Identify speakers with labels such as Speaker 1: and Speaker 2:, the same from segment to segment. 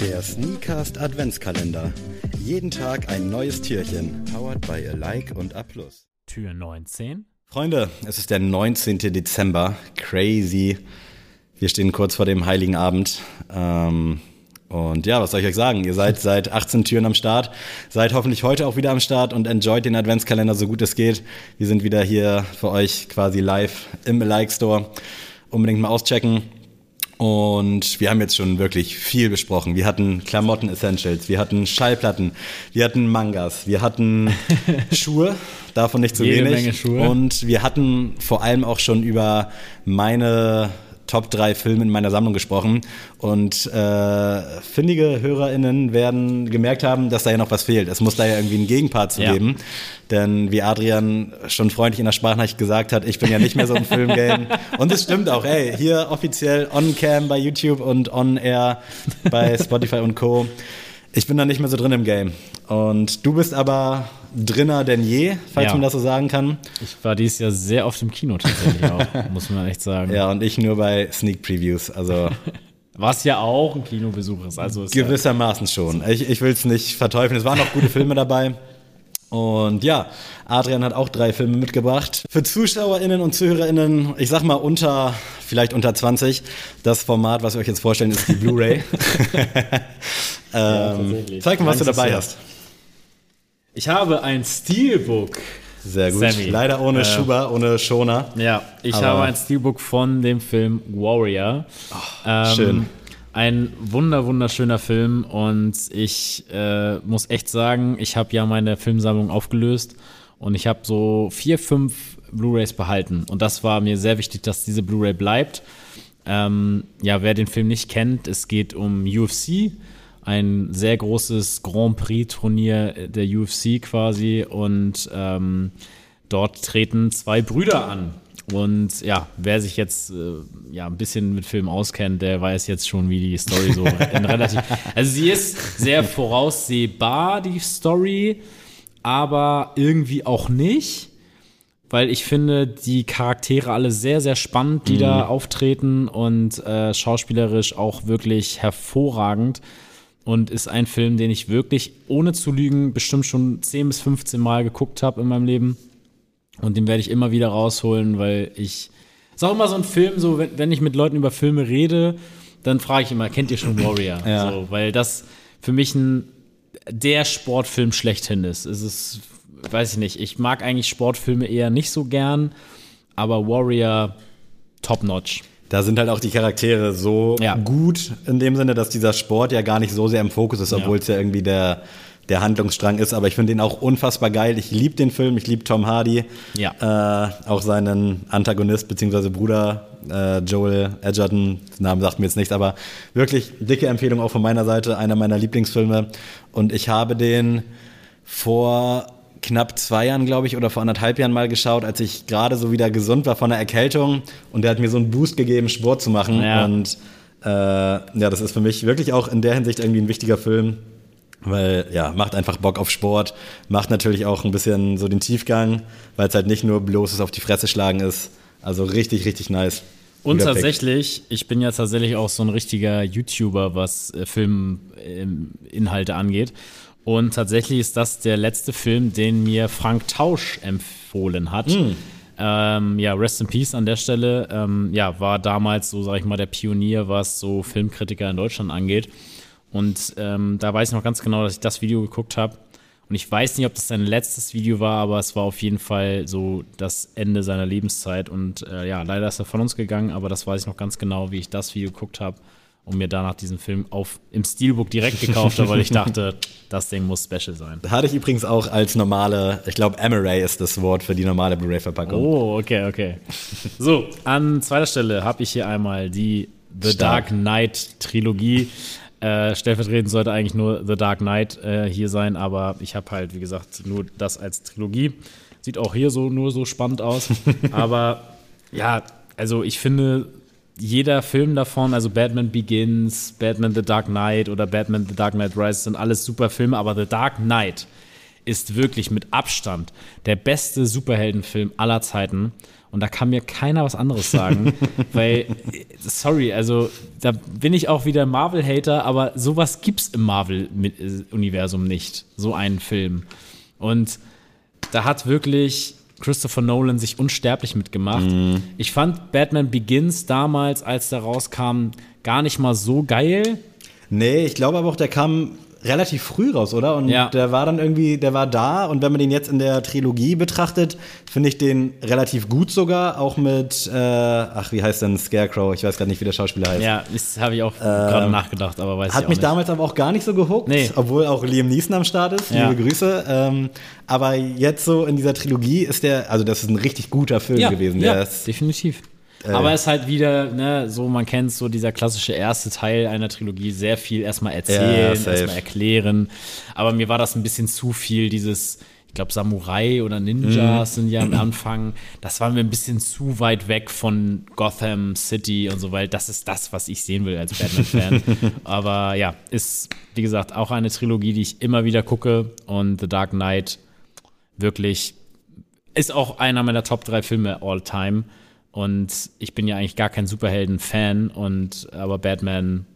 Speaker 1: Der Sneakast Adventskalender. Jeden Tag ein neues Türchen. Powered by Alike und A+.
Speaker 2: Tür 19.
Speaker 1: Freunde, es ist der 19. Dezember. Crazy. Wir stehen kurz vor dem Heiligen Abend. Ähm, und ja, was soll ich euch sagen? Ihr seid seit 18 Türen am Start, seid hoffentlich heute auch wieder am Start und enjoyt den Adventskalender so gut es geht. Wir sind wieder hier für euch quasi live im Like Store. Unbedingt mal auschecken. Und wir haben jetzt schon wirklich viel besprochen. Wir hatten Klamotten-Essentials, wir hatten Schallplatten, wir hatten Mangas, wir hatten Schuhe, davon nicht zu
Speaker 2: Jede
Speaker 1: wenig.
Speaker 2: Menge Schuhe.
Speaker 1: Und wir hatten vor allem auch schon über meine Top 3 Filme in meiner Sammlung gesprochen. Und äh, findige HörerInnen werden gemerkt haben, dass da ja noch was fehlt. Es muss da ja irgendwie einen Gegenpart zu
Speaker 2: Ja.
Speaker 1: geben. Denn wie Adrian schon freundlich in der Sprachnachricht gesagt hat, ich bin ja nicht mehr so im Filmgame. Und es stimmt auch, ey, hier offiziell on-cam bei YouTube und on-air bei Spotify und Co. Ich bin da nicht mehr so drin im Game. Und du bist aber drinner denn je, falls
Speaker 2: Ja.
Speaker 1: man das so sagen kann.
Speaker 2: Ich war dieses Jahr sehr oft im Kino tatsächlich auch, muss man echt sagen.
Speaker 1: Ja, und ich nur bei Sneak Previews. Also
Speaker 2: Was ja auch ein Kinobesuch ist. Also ist ja,
Speaker 1: gewissermaßen schon. Ich, ich will es nicht verteufeln. Es waren auch gute Filme dabei. Und ja, Adrian hat auch drei Filme mitgebracht. Für ZuschauerInnen und ZuhörerInnen, ich sag mal unter, vielleicht unter 20, das Format, was wir euch jetzt vorstellen, ist die Blu-ray. ähm,
Speaker 2: tatsächlich.
Speaker 1: zeig mal, was du dabei hast.
Speaker 2: Ich habe ein Steelbook.
Speaker 1: Sehr gut.
Speaker 2: Sammy.
Speaker 1: Leider ohne
Speaker 2: Äh,
Speaker 1: Schuber, ohne Schoner.
Speaker 2: Ja, ich
Speaker 1: Aber-
Speaker 2: habe ein Steelbook von dem Film Warrior. Ähm,
Speaker 1: schön.
Speaker 2: Ein wunder wunderschöner Film und ich äh, muss echt sagen, ich habe ja meine Filmsammlung aufgelöst und ich habe so vier, fünf Blu-rays behalten und das war mir sehr wichtig, dass diese Blu-ray bleibt. Ähm, ja, wer den Film nicht kennt, es geht um UFC, ein sehr großes Grand Prix-Turnier der UFC quasi und ähm, dort treten zwei Brüder an. Und ja, wer sich jetzt äh, ja ein bisschen mit Filmen auskennt, der weiß jetzt schon, wie die Story so in relativ. Also sie ist sehr voraussehbar, die Story, aber irgendwie auch nicht weil ich finde die Charaktere alle sehr, sehr spannend, die da auftreten und äh, schauspielerisch auch wirklich hervorragend. Und ist ein Film, den ich wirklich, ohne zu lügen, bestimmt schon 10 bis 15 Mal geguckt habe in meinem Leben. Und den werde ich immer wieder rausholen, weil ich. Ist auch immer so ein Film, so wenn, wenn ich mit Leuten über Filme rede, dann frage ich immer, kennt ihr schon Warrior?
Speaker 1: Ja.
Speaker 2: So, weil das für mich ein der Sportfilm schlechthin ist. Es ist, weiß ich nicht, ich mag eigentlich Sportfilme eher nicht so gern, aber Warrior top notch.
Speaker 1: Da sind halt auch die Charaktere so
Speaker 2: Ja.
Speaker 1: gut in dem Sinne, dass dieser Sport ja gar nicht so sehr im Fokus ist, obwohl es ja irgendwie der, der Handlungsstrang ist. Aber ich finde den auch unfassbar geil. Ich liebe den Film, ich liebe Tom Hardy.
Speaker 2: Ja.
Speaker 1: Äh, auch seinen Antagonist bzw. Bruder äh, Joel Edgerton, Name sagt mir jetzt nichts, aber wirklich dicke Empfehlung auch von meiner Seite, einer meiner Lieblingsfilme. Und ich habe den vor knapp zwei Jahren, glaube ich, oder vor anderthalb Jahren mal geschaut, als ich gerade so wieder gesund war von der Erkältung. Und der hat mir so einen Boost gegeben, Sport zu machen.
Speaker 2: Ja.
Speaker 1: Und äh, ja, das ist für mich wirklich auch in der Hinsicht irgendwie ein wichtiger Film. Weil, ja, macht einfach Bock auf Sport, macht natürlich auch ein bisschen so den Tiefgang, weil es halt nicht nur bloßes auf die Fresse schlagen ist. Also richtig, richtig nice.
Speaker 2: Und
Speaker 1: Guter Pick.
Speaker 2: tatsächlich, ich bin ja tatsächlich auch so ein richtiger YouTuber, was äh, Filminhalte angeht. Und tatsächlich ist das der letzte Film, den mir Frank Tausch empfohlen hat. Ähm, ja, Rest in Peace an der Stelle. Ähm, ja, war damals so, sag ich mal, der Pionier, was so Filmkritiker in Deutschland angeht. Und ähm, da weiß ich noch ganz genau, dass ich das Video geguckt habe. Und ich weiß nicht, ob das sein letztes Video war, aber es war auf jeden Fall so das Ende seiner Lebenszeit. Und äh, ja, leider ist er von uns gegangen, aber das weiß ich noch ganz genau, wie ich das Video geguckt habe und mir danach diesen Film auf, im Steelbook direkt gekauft habe, weil ich dachte, das Ding muss special sein.
Speaker 1: Hatte ich übrigens auch als normale, ich glaube, Amaray ist das Wort für die normale Blu-ray-Verpackung.
Speaker 2: Oh, okay, okay. So, an zweiter Stelle habe ich hier einmal die The
Speaker 1: Stark.
Speaker 2: Dark Knight Trilogie. Äh, stellvertretend sollte eigentlich nur The Dark Knight äh, hier sein, aber ich habe halt, wie gesagt, nur das als Trilogie. Sieht auch hier so nur so spannend aus. aber ja, also ich finde, jeder Film davon, also Batman Begins, Batman The Dark Knight oder Batman The Dark Knight Rises, sind alles super Filme, aber The Dark Knight ist wirklich mit Abstand der beste Superheldenfilm aller Zeiten. Und da kann mir keiner was anderes sagen. weil, sorry, also da bin ich auch wieder Marvel-Hater, aber sowas gibt's im Marvel-Universum nicht. So einen Film. Und da hat wirklich Christopher Nolan sich unsterblich mitgemacht. Mhm. Ich fand Batman Begins damals, als der rauskam, gar nicht mal so geil.
Speaker 1: Nee, ich glaube aber auch, der kam relativ früh raus, oder? Und ja. der war dann irgendwie, der war da und wenn man den jetzt in der Trilogie betrachtet, finde ich den relativ gut sogar, auch mit, äh, ach, wie heißt denn Scarecrow? Ich weiß gerade nicht, wie der Schauspieler heißt.
Speaker 2: Ja, das habe ich auch äh, gerade nachgedacht, aber weiß
Speaker 1: Hat
Speaker 2: ich
Speaker 1: mich
Speaker 2: nicht.
Speaker 1: damals aber auch gar nicht so gehuckt, nee. obwohl auch Liam Neeson am Start ist. Ja. Liebe Grüße. Ähm, aber jetzt so in dieser Trilogie ist der, also das ist ein richtig guter Film
Speaker 2: ja,
Speaker 1: gewesen.
Speaker 2: Der
Speaker 1: ja,
Speaker 2: ist definitiv. Äh, Aber es ist halt wieder, ne, so man kennt so dieser klassische erste Teil einer Trilogie, sehr viel erstmal erzählen, ja, erstmal erklären. Aber mir war das ein bisschen zu viel, dieses, ich glaube, Samurai oder Ninjas mhm. sind ja am Anfang. Das war mir ein bisschen zu weit weg von Gotham City und so, weil das ist das, was ich sehen will als Batman-Fan. Aber ja, ist, wie gesagt, auch eine Trilogie, die ich immer wieder gucke. Und The Dark Knight wirklich ist auch einer meiner Top 3 Filme all time. Und ich bin ja eigentlich gar kein Superhelden-Fan und aber Batman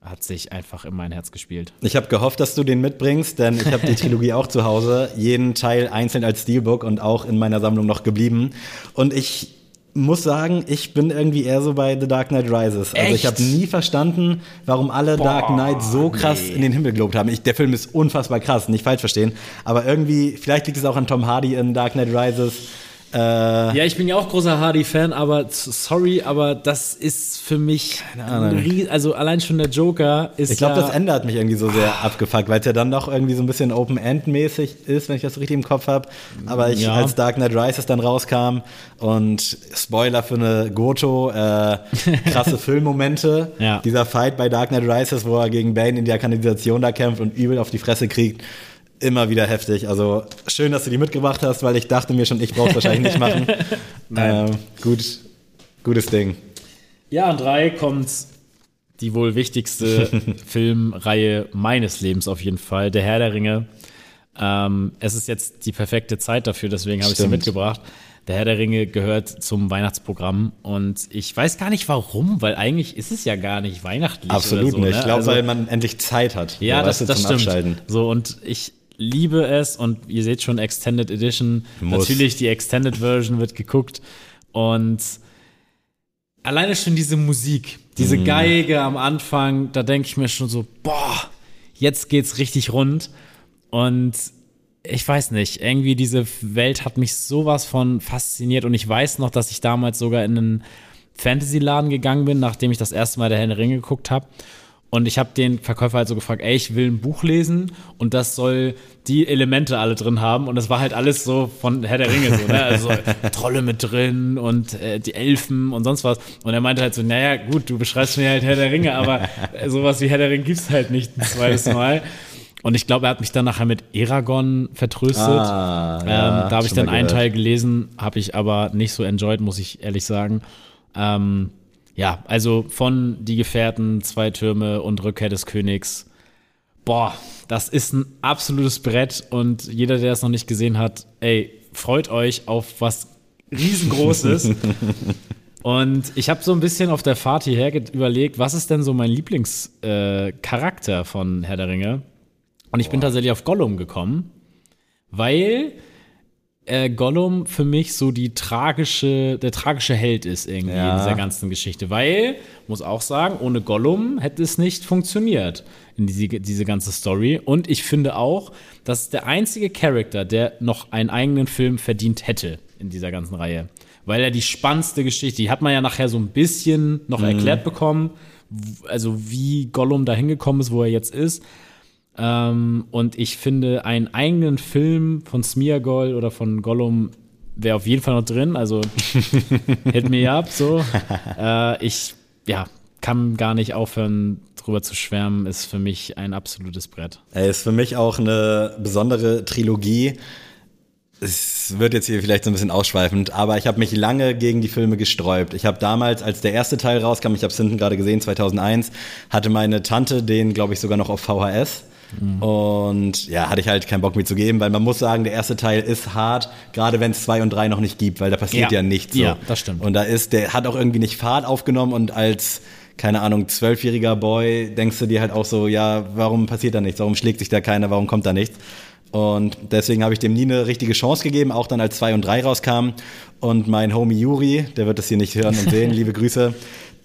Speaker 2: hat sich einfach in mein Herz gespielt.
Speaker 1: Ich habe gehofft, dass du den mitbringst, denn ich habe die Trilogie auch zu Hause, jeden Teil einzeln als Steelbook und auch in meiner Sammlung noch geblieben. Und ich muss sagen, ich bin irgendwie eher so bei The Dark Knight Rises. Also Echt? ich habe nie verstanden, warum alle Boah, Dark Knight so krass nee. in den Himmel gelobt haben. Ich, der Film ist unfassbar krass, nicht falsch verstehen. Aber irgendwie, vielleicht liegt es auch an Tom Hardy in Dark Knight Rises
Speaker 2: äh, ja, ich bin ja auch großer Hardy-Fan, aber sorry, aber das ist für mich, keine Ahnung. also allein schon der Joker ist.
Speaker 1: Ich glaube, ja, das Ende hat mich irgendwie so sehr oh. abgefuckt, weil es ja dann doch irgendwie so ein bisschen Open-End-mäßig ist, wenn ich das richtig im Kopf habe. Aber ich, ja. als Dark Knight Rises dann rauskam und Spoiler für eine Goto, äh, krasse Filmmomente. ja. Dieser Fight bei Dark Knight Rises, wo er gegen Bane in der Kanalisation da kämpft und übel auf die Fresse kriegt immer wieder heftig. Also schön, dass du die mitgebracht hast, weil ich dachte mir schon, ich brauche es wahrscheinlich nicht machen. ähm, gut, gutes Ding.
Speaker 2: Ja, an drei kommt die wohl wichtigste Filmreihe meines Lebens auf jeden Fall, Der Herr der Ringe. Ähm, es ist jetzt die perfekte Zeit dafür, deswegen habe ich sie mitgebracht. Der Herr der Ringe gehört zum Weihnachtsprogramm und ich weiß gar nicht warum, weil eigentlich ist es ja gar nicht weihnachtlich.
Speaker 1: Absolut
Speaker 2: so,
Speaker 1: nicht. Ne? Ich glaube, also, weil man endlich Zeit hat.
Speaker 2: Ja, das, das stimmt. Abschalten. So und ich liebe es und ihr seht schon Extended Edition. Muss. Natürlich die Extended Version wird geguckt und alleine schon diese Musik, diese mm. Geige am Anfang, da denke ich mir schon so, boah, jetzt geht's richtig rund und ich weiß nicht, irgendwie diese Welt hat mich sowas von fasziniert und ich weiß noch, dass ich damals sogar in einen Fantasy-Laden gegangen bin, nachdem ich das erste Mal der Herr der Ringe geguckt habe und ich habe den Verkäufer halt so gefragt, ey, ich will ein Buch lesen und das soll die Elemente alle drin haben. Und das war halt alles so von Herr der Ringe so, ne? Also Trolle mit drin und äh, die Elfen und sonst was. Und er meinte halt so, naja, gut, du beschreibst mir halt Herr der Ringe, aber sowas wie Herr der Ringe gibt's halt nicht ein zweites Mal. Und ich glaube, er hat mich dann nachher mit Eragon vertröstet. Ah, ähm, ja, da habe ich dann einen Teil gelesen, habe ich aber nicht so enjoyed, muss ich ehrlich sagen. Ähm, ja, also von Die Gefährten, Zwei Türme und Rückkehr des Königs. Boah, das ist ein absolutes Brett und jeder, der es noch nicht gesehen hat, ey, freut euch auf was riesengroßes. und ich habe so ein bisschen auf der Fahrt hierher überlegt, was ist denn so mein Lieblingscharakter äh, von Herr der Ringe? Und ich Boah. bin tatsächlich auf Gollum gekommen, weil äh, Gollum für mich so die tragische, der tragische Held ist irgendwie ja. in dieser ganzen Geschichte. Weil, muss auch sagen, ohne Gollum hätte es nicht funktioniert in diese, diese ganze Story. Und ich finde auch, dass der einzige Charakter, der noch einen eigenen Film verdient hätte in dieser ganzen Reihe. Weil er die spannendste Geschichte, die hat man ja nachher so ein bisschen noch mhm. erklärt bekommen, also wie Gollum da hingekommen ist, wo er jetzt ist. Ähm, und ich finde, einen eigenen Film von Smeargol oder von Gollum wäre auf jeden Fall noch drin. Also hit me up so. Äh, ich ja, kann gar nicht aufhören, drüber zu schwärmen. Ist für mich ein absolutes Brett.
Speaker 1: Er ist für mich auch eine besondere Trilogie. Es wird jetzt hier vielleicht so ein bisschen ausschweifend, aber ich habe mich lange gegen die Filme gesträubt. Ich habe damals, als der erste Teil rauskam, ich habe es hinten gerade gesehen, 2001, hatte meine Tante den, glaube ich, sogar noch auf VHS. Mhm. Und ja, hatte ich halt keinen Bock mir zu geben, weil man muss sagen, der erste Teil ist hart, gerade wenn es zwei und drei noch nicht gibt, weil da passiert ja, ja nichts. So.
Speaker 2: Ja, das stimmt.
Speaker 1: Und da ist, der hat auch irgendwie nicht Fahrt aufgenommen und als keine Ahnung, zwölfjähriger Boy, denkst du dir halt auch so, ja, warum passiert da nichts? Warum schlägt sich da keiner? Warum kommt da nichts? Und deswegen habe ich dem nie eine richtige Chance gegeben, auch dann als 2 und 3 rauskam. Und mein Homie Juri, der wird das hier nicht hören und sehen, liebe Grüße,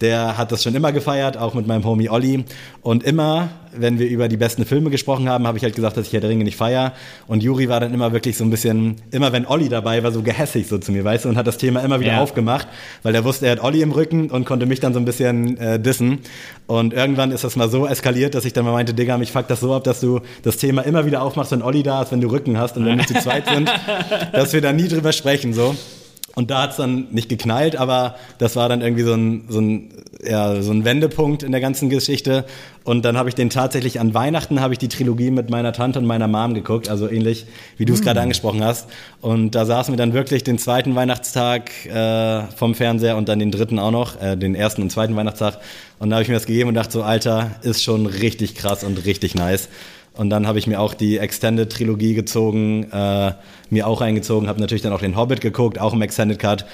Speaker 1: der hat das schon immer gefeiert, auch mit meinem Homie Olli. Und immer, wenn wir über die besten Filme gesprochen haben, habe ich halt gesagt, dass ich Herr der Ringe nicht feier. Und Juri war dann immer wirklich so ein bisschen, immer wenn Olli dabei war, so gehässig so zu mir, weißt du, und hat das Thema immer wieder ja. aufgemacht, weil er wusste, er hat Olli im Rücken und konnte mich dann so ein bisschen äh, dissen. Und irgendwann ist das mal so eskaliert, dass ich dann mal meinte, Digga, mich fuckt das so ab, dass du das Thema immer wieder aufmachst, wenn Olli da ist, wenn du Rücken hast und wenn wir zu zweit sind, dass wir da nie drüber sprechen, so. Und da hat es dann nicht geknallt, aber das war dann irgendwie so ein, so ein, ja, so ein Wendepunkt in der ganzen Geschichte. Und dann habe ich den tatsächlich an Weihnachten, habe ich die Trilogie mit meiner Tante und meiner Mom geguckt, also ähnlich wie du es mm. gerade angesprochen hast. Und da saßen wir dann wirklich den zweiten Weihnachtstag äh, vom Fernseher und dann den dritten auch noch, äh, den ersten und zweiten Weihnachtstag. Und da habe ich mir das gegeben und dachte so, Alter, ist schon richtig krass und richtig nice. Und dann habe ich mir auch die Extended-Trilogie gezogen, äh, mir auch eingezogen, habe natürlich dann auch den Hobbit geguckt, auch im Extended Cut.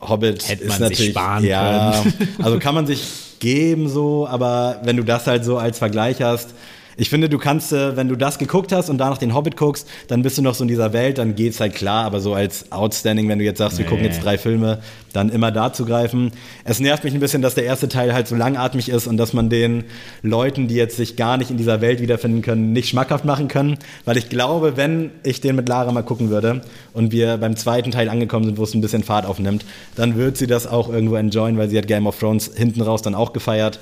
Speaker 1: Hobbit
Speaker 2: Hätte
Speaker 1: ist natürlich ja, können. also kann man sich geben so, aber wenn du das halt so als Vergleich hast, ich finde, du kannst, äh, wenn du das geguckt hast und danach den Hobbit guckst, dann bist du noch so in dieser Welt, dann geht's halt klar, aber so als Outstanding, wenn du jetzt sagst, nee. wir gucken jetzt drei Filme, dann immer da zu greifen. Es nervt mich ein bisschen, dass der erste Teil halt so langatmig ist und dass man den Leuten, die jetzt sich gar nicht in dieser Welt wiederfinden können, nicht schmackhaft machen können, weil ich glaube, wenn ich den mit Lara mal gucken würde und wir beim zweiten Teil angekommen sind, wo es ein bisschen Fahrt aufnimmt, dann wird sie das auch irgendwo enjoyen, weil sie hat Game of Thrones hinten raus dann auch gefeiert.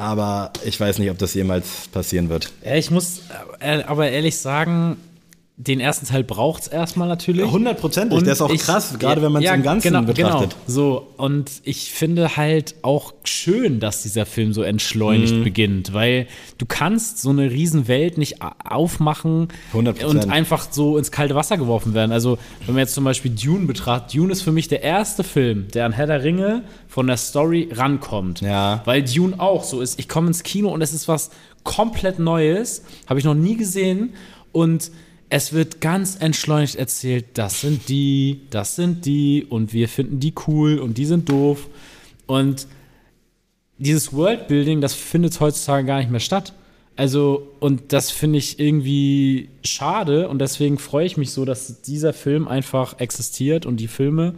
Speaker 1: Aber ich weiß nicht, ob das jemals passieren wird.
Speaker 2: Ich muss äh, aber ehrlich sagen, den ersten Teil braucht es erstmal natürlich.
Speaker 1: Hundertprozentig, der ist auch ich, krass, gerade wenn man es ja, im Ganzen genau, genau. betrachtet.
Speaker 2: Genau. So, und ich finde halt auch schön, dass dieser Film so entschleunigt mhm. beginnt, weil du kannst so eine Riesenwelt nicht aufmachen 100%. und einfach so ins kalte Wasser geworfen werden. Also, wenn man jetzt zum Beispiel Dune betrachtet, Dune ist für mich der erste Film, der an Herr der Ringe von der Story rankommt.
Speaker 1: Ja.
Speaker 2: Weil Dune auch so ist. Ich komme ins Kino und es ist was komplett Neues, habe ich noch nie gesehen und es wird ganz entschleunigt erzählt, das sind die, das sind die und wir finden die cool und die sind doof. Und dieses Worldbuilding, das findet heutzutage gar nicht mehr statt. Also, und das finde ich irgendwie schade und deswegen freue ich mich so, dass dieser Film einfach existiert und die Filme.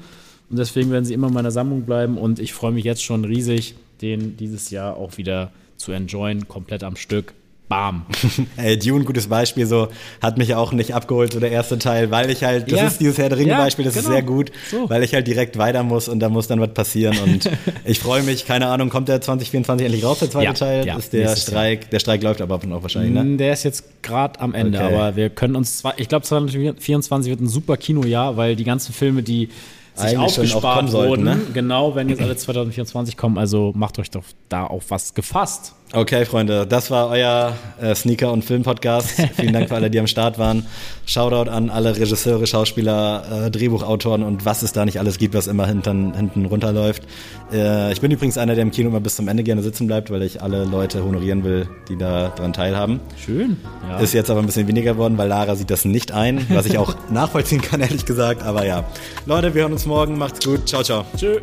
Speaker 2: Und deswegen werden sie immer in meiner Sammlung bleiben und ich freue mich jetzt schon riesig, den dieses Jahr auch wieder zu enjoyen, komplett am Stück bam.
Speaker 1: Ey, Dune, gutes Beispiel, so hat mich auch nicht abgeholt, so der erste Teil, weil ich halt, das ja. ist dieses Herr der Ringe-Beispiel, das genau. ist sehr gut, so. weil ich halt direkt weiter muss und da muss dann was passieren und ich freue mich, keine Ahnung, kommt der 2024 endlich raus, der zweite ja. Teil? Ja. Ist der Streik, der Streik läuft aber auch wahrscheinlich, ne?
Speaker 2: Mm, der ist jetzt gerade am Ende, okay. aber wir können uns, zwar, ich glaube 2024 wird ein super Kinojahr, weil die ganzen Filme, die sich aufgespart wurden, ne? genau, wenn jetzt alle 2024 kommen, also macht euch doch da auf was gefasst.
Speaker 1: Okay, Freunde, das war euer äh, Sneaker- und Film-Podcast. Vielen Dank für alle, die am Start waren. Shoutout an alle Regisseure, Schauspieler, äh, Drehbuchautoren und was es da nicht alles gibt, was immer hinten, hinten runterläuft. Äh, ich bin übrigens einer, der im Kino immer bis zum Ende gerne sitzen bleibt, weil ich alle Leute honorieren will, die da dran teilhaben.
Speaker 2: Schön.
Speaker 1: Ja. Ist jetzt aber ein bisschen weniger geworden, weil Lara sieht das nicht ein, was ich auch nachvollziehen kann, ehrlich gesagt. Aber ja. Leute, wir hören uns morgen. Macht's gut. Ciao, ciao.
Speaker 2: Tschüss.